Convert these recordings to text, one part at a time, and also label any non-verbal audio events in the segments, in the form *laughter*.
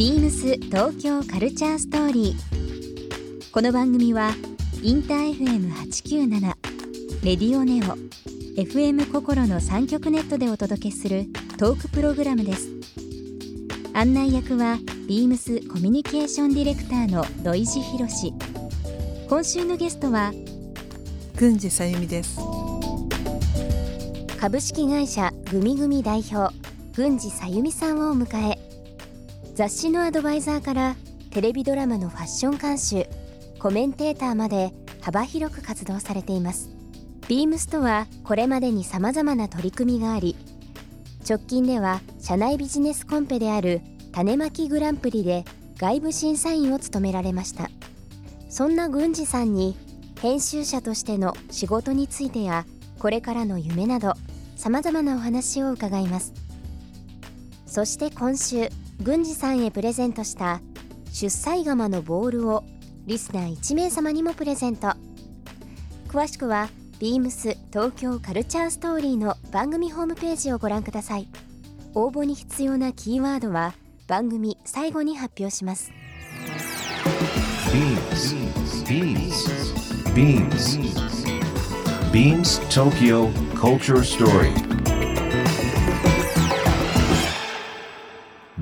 ビームス東京カルチャーストーリー。この番組はインター FM897 レディオネオ FM 心の三極ネットでお届けするトークプログラムです。案内役はビームスコミュニケーションディレクターの土井博志。今週のゲストは郡司さゆみです。株式会社グミグミ代表郡司さゆみさんをお迎え雑誌のアドバイザーからテレビドラマのファッション監修コメンテーターまで幅広く活動されています。ビームスとはこれまでに様々な取り組みがあり直近では社内ビジネスコンペである種まきグランプリで外部審査員を務められました。そんな郡司さんに編集者としての仕事についてやこれからの夢など様々なお話を伺います。そして今週郡司さんへプレゼントした出産釜のボールをリスナー1名様にもプレゼント。詳しくはビームス東京カルチャーストーリーの番組ホームページをご覧ください。応募に必要なキーワードは番組最後に発表します。ビームスビームスビームスビームス東京カルチャーストーリー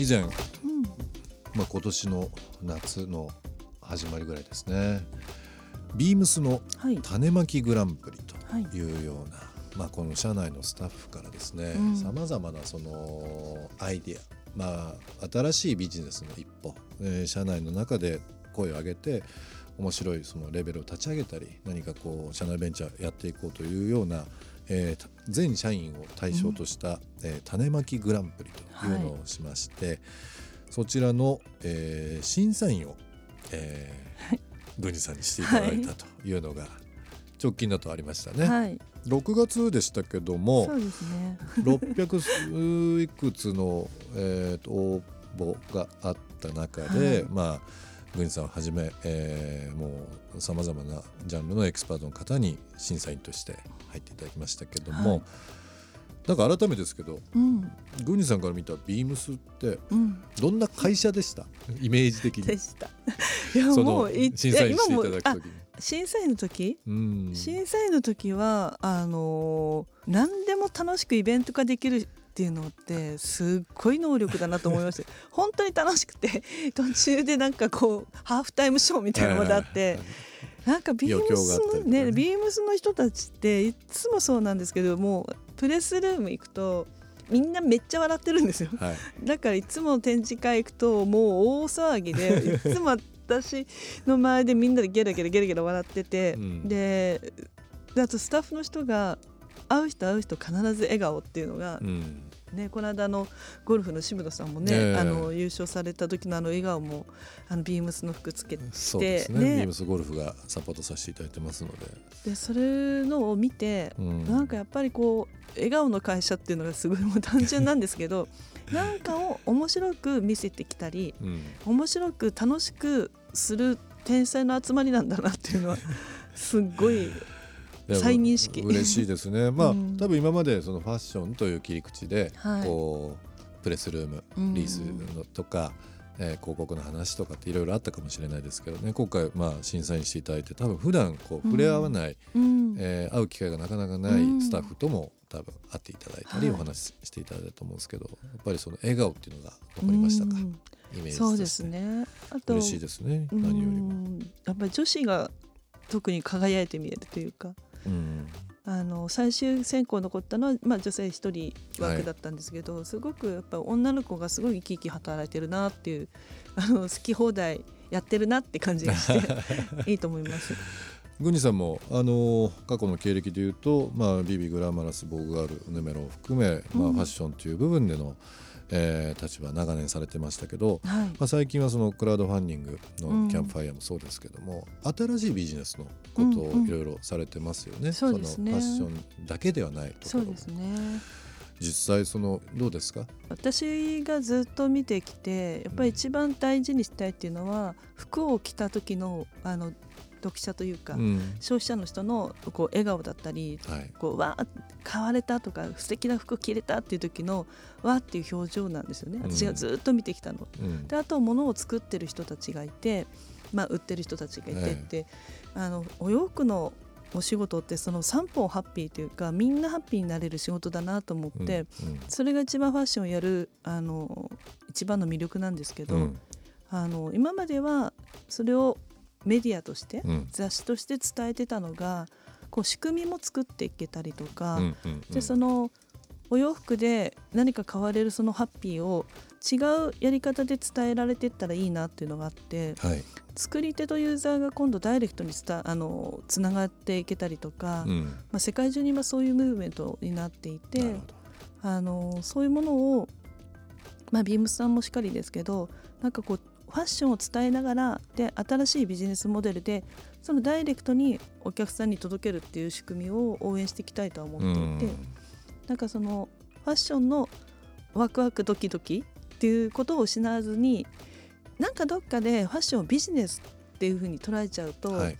以前、うん、まあ、今年の夏の始まりぐらいですね。ビームスの種まきグランプリとい。うような、はい、まあ、この社内のスタッフからですねさまざまなそのアイディアまあ、新しいビジネスの一歩、えー、社内の中で声を上げて面白いそのレベルを立ち上げたり何かこう社内ベンチャーやっていこうというようなえー、全社員を対象とした、うん、えー、種まきグランプリというのをしまして、はい、そちらの、えー、審査員を、えー、郡司さんにしていただいたというのが、直近だとありましたね。はい、6月でしたけどもそうです、ね、600いくつの、えーと、応募があった中で、はい、まあ郡司さんをはじめ、えー、もうさまざまなジャンルのエキスパートの方に審査員として入っていただきましたけども、はい、なんか改めてですけど、うん、郡司さんから見たビームスってどんな会社でした、うん、イメージ的に。でした。*laughs* いやもう審査員していただく時に。審査員の時、うん、審査員の時はあのー、何でも楽しくイベント化できるっていうのってすっごい能力だなと思いました *laughs* 本当に楽しくて *laughs* 途中でなんかこうハーフタイムショーみたいなのもあって。なんかビームスのね、ね、ビームスの人たちっていつもそうなんですけどもうプレスルーム行くとみんなめっちゃ笑ってるんですよ、はい、*laughs* だからいつも展示会行くともう大騒ぎでいつも私の前でみんなでゲラゲラゲラゲラ笑ってて、うん、であとスタッフの人が会う人会う人必ず笑顔っていうのが、うん、ね、この間のゴルフの渋野さんもね、あの優勝された時のあの笑顔もあのビームスの服つけてそうですね、ね、ビームスゴルフがサポートさせていただいてますので。でそれのを見て、うん、なんかやっぱりこう笑顔の会社っていうのがすごいもう単純なんですけど *laughs* なんかを面白く見せてきたり、うん、面白く楽しくする天才の集まりなんだなっていうのは *laughs* すっごい再認識。嬉しいですね。*laughs* まあ、うん、多分今までそのファッションという切り口で、はい、こうプレスルームリースのとか、うん、えー、広告の話とかっていろいろあったかもしれないですけどね。今回まあ審査員していただいて多分普段こう触れ合わない、うん、えー、会う機会がなかなかないスタッフとも多分会っていただいたり、お話ししていただいたと思うんですけどやっぱりその笑顔っていうのが残りましたか、イメージそうですね。あと嬉しいですね。何よりも。やっぱり女子が特に輝いて見えるというかあの最終選考残ったのは、まあ、女性1人枠だったんですけど、はい、すごくやっぱ女の子がすごい生き生き働いてるなっていうあの好き放題やってるなって感じがしていいと思います。グニさんもあの過去の経歴でいうと、まあ、ビビグラマラスボーグガールヌメロを含め、まあ、ファッションという部分での、えー、立場長年されてましたけど、はい、まあ、最近はそのクラウドファンディングのキャンプファイヤーもそうですけども、うん、新しいビジネスのことをいろいろされてますよね、うんうん、そのファッションだけではないところ。そうですね。実際そのどうですか？私がずっと見てきてやっぱり一番大事にしたいっていうのは服を着た時のあの読者というか、うん、消費者の人のこう笑顔だったり、はい、こうわ買われたとか素敵な服着れたっていう時のわっていう表情なんですよね。私がずっと見てきたの。うん、であと物を作ってる人たちがいて、まあ、売ってる人たちがいてって、はい、あのお洋服のお仕事ってその3本ハッピーというかみんなハッピーになれる仕事だなと思って、それが一番ファッションをやるあの一番の魅力なんですけど、うん、あの今まではそれをメディアとして、うん、雑誌として伝えてたのがこう仕組みも作っていけたりとか、うんうんうん、でそのお洋服で何か買われるそのハッピーを違うやり方で伝えられていったらいいなっていうのがあって、はい、作り手とユーザーが今度ダイレクトにつたあのつながっていけたりとか、うん、まあ、世界中に今そういうムーブメントになっていてあのそういうものを、まあ、ビームスさんもしっかりですけどなんかこうファッションを伝えながらで新しいビジネスモデルでそのダイレクトにお客さんに届けるっていう仕組みを応援していきたいとは思っていて、ん、なんかそのファッションのワクワクドキドキっていうことを失わずになんかどっかでファッションをビジネスっていうふうに捉えちゃうと、はい、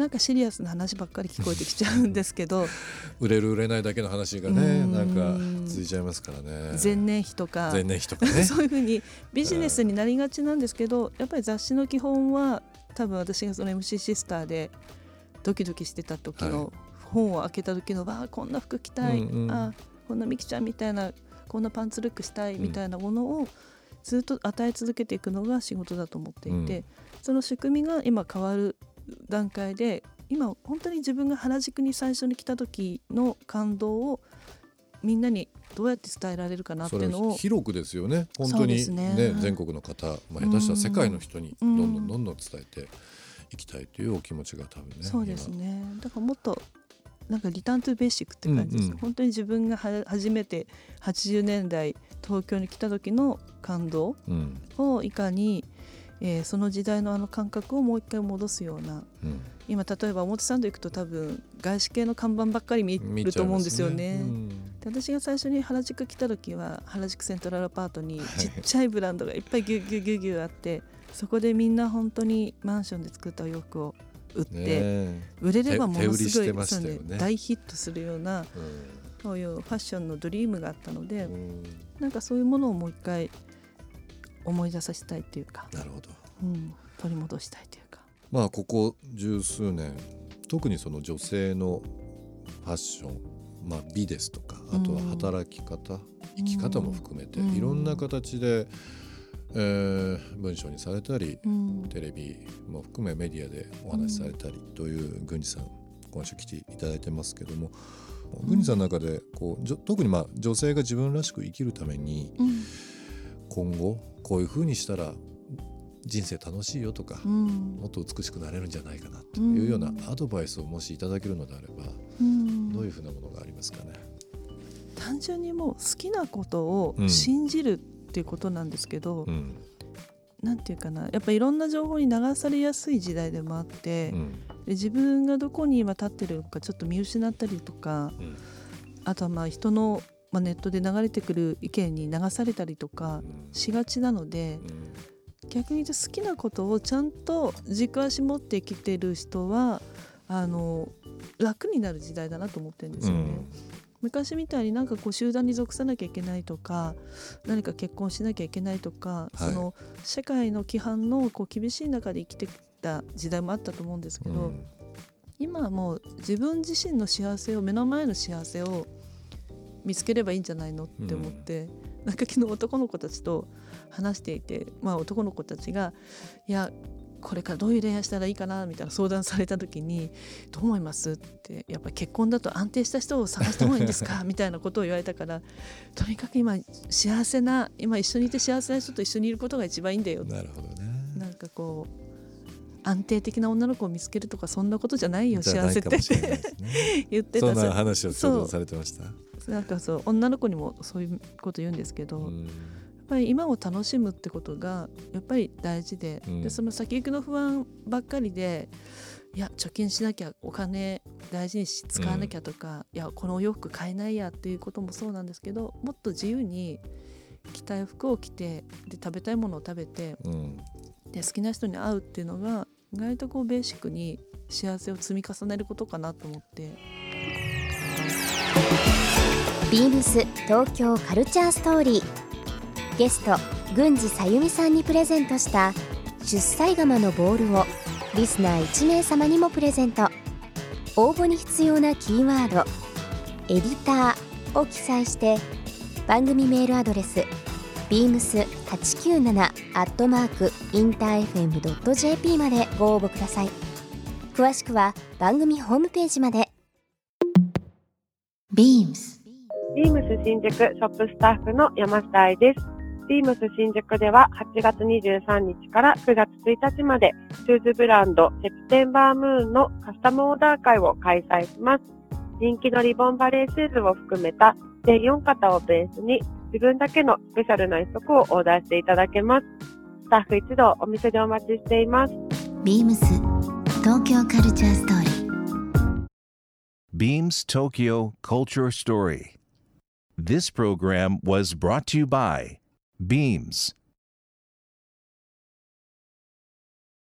なんかシリアスな話ばっかり聞こえてきちゃうんですけど。*laughs* 売れる売れないだけの話がねなんか続いちゃいますからね。前年比とか。前年比とかね。*laughs* そういうふうにビジネスになりがちなんですけどやっぱり雑誌の基本は多分私がその MC シスターでドキドキしてた時の本を開けた時の、わあこんな服着たい、うんうん、あこんなミキちゃんみたいなこんなパンツルックしたいみたいなものをずっと与え続けていくのが仕事だと思っていて、うん、その仕組みが今変わる段階で今本当に自分が原宿に最初に来た時の感動をみんなにどうやって伝えられるかなっていうのを広くですよね。本当にね、ね、全国の方、まあ、下手したら世界の人にどんどんどんどん伝えていきたいというお気持ちが多分ねそうですね。だからもっとなんかリターントゥベーシックって感じです、うんうん、本当に自分がは初めて80年代東京に来た時の感動をいかに、うんえー、その時代のあの感覚をもう一回戻すような、うん、今例えば表参道行くと多分外資系の看板ばっかり見ると思うんですよね。ねうん、で私が最初に原宿来た時は原宿セントラルアパートにちっちゃいブランドがいっぱいギュギュギュギュあってそこでみんな本当にマンションで作ったお洋服を売って、売れればものすごい、ね、大ヒットするような、うん、そういうファッションのドリームがあったので、うん、なんかそういうものをもう一回思い出させたいっていうか。なるほど、うん、取り戻したいというか。まあここ十数年特にその女性のファッション、まあ、美ですとかあとは働き方、うん、生き方も含めて、いろんな形で、えー、文章にされたり、うん、テレビも含めメディアでお話しされたりという郡司さん今週来ていただいてますけども郡司さんの中でこう特にまあ女性が自分らしく生きるために、今後こういうふうにしたら人生楽しいよとか、うん、もっと美しくなれるんじゃないかなというようなアドバイスをもしいただけるのであれば、うん、どういうふうなものがありますかね？単純にもう好きなことを信じるっていうことなんですけど、うん、なんていうかなやっぱいろんな情報に流されやすい時代でもあって、うん、で自分がどこに今立ってるのかちょっと見失ったりとか、うん、あとはまあ人のまあ、ネットで流れてくる意見に流されたりとかしがちなので、逆に言うと好きなことをちゃんと軸足持ってきてる人はあの楽になる時代だなと思ってるんですよね。うん、昔みたいになんかこう集団に属さなきゃいけないとか何か結婚しなきゃいけないとか、はい、その社会の規範のこう厳しい中で生きてきた時代もあったと思うんですけど、うん、今はもう自分自身の幸せを目の前の幸せを見つければいいんじゃないのって思って、うん、なんか昨日男の子たちと話していて、まあ、男の子たちが「いやこれからどういう恋愛したらいいかなみたいな相談された時に「どう思います?」ってやっぱり結婚だと安定した人を探した方がいいんですか？*laughs* みたいなことを言われたからとにかく今幸せな今一緒にいて幸せな人と一緒にいることが一番いいんだよなるほどね。なんかこう安定的な女の子を見つけるとかそんなことじゃないよ幸せって、ね、*laughs* 言ってたそんな話をされてました？なんかそう女の子にもそういうこと言うんですけど、ぱり今を楽しむってことがやっぱり大事でうん、でその先行きの不安ばっかりでいや貯金しなきゃお金大事にし使わなきゃとか、うん、いやこのお洋服買えないやっていうこともそうなんですけどもっと自由に着たい服を着てで食べたいものを食べて、うん、で好きな人に会うっていうのが意外とこうベーシックに幸せを積み重ねることかなと思って。ビームス東京カルチャーストーリーゲスト郡司さゆみさんにプレゼントした出歳釜のボールをリスナー1名様にもプレゼント応募に必要なキーワード「エディター」を記載して番組メールアドレス beams897 アットマークインター FM.jp までご応募ください詳しくは番組ホームページまで beams ビームス新宿ショップスタッフの山下愛です。ビームス新宿では8月23日から9月1日までシューズブランドセプテンバームーンのカスタムオーダー会を開催します。人気のリボンバレーシューズを含めた全4型をベースに自分だけのスペシャルな一足をオーダーしていただけます。スタッフ一同お店でお待ちしています。ビームス東京カルチャーストーリー Beams Tokyo Culture Story This program was brought to you by Beams.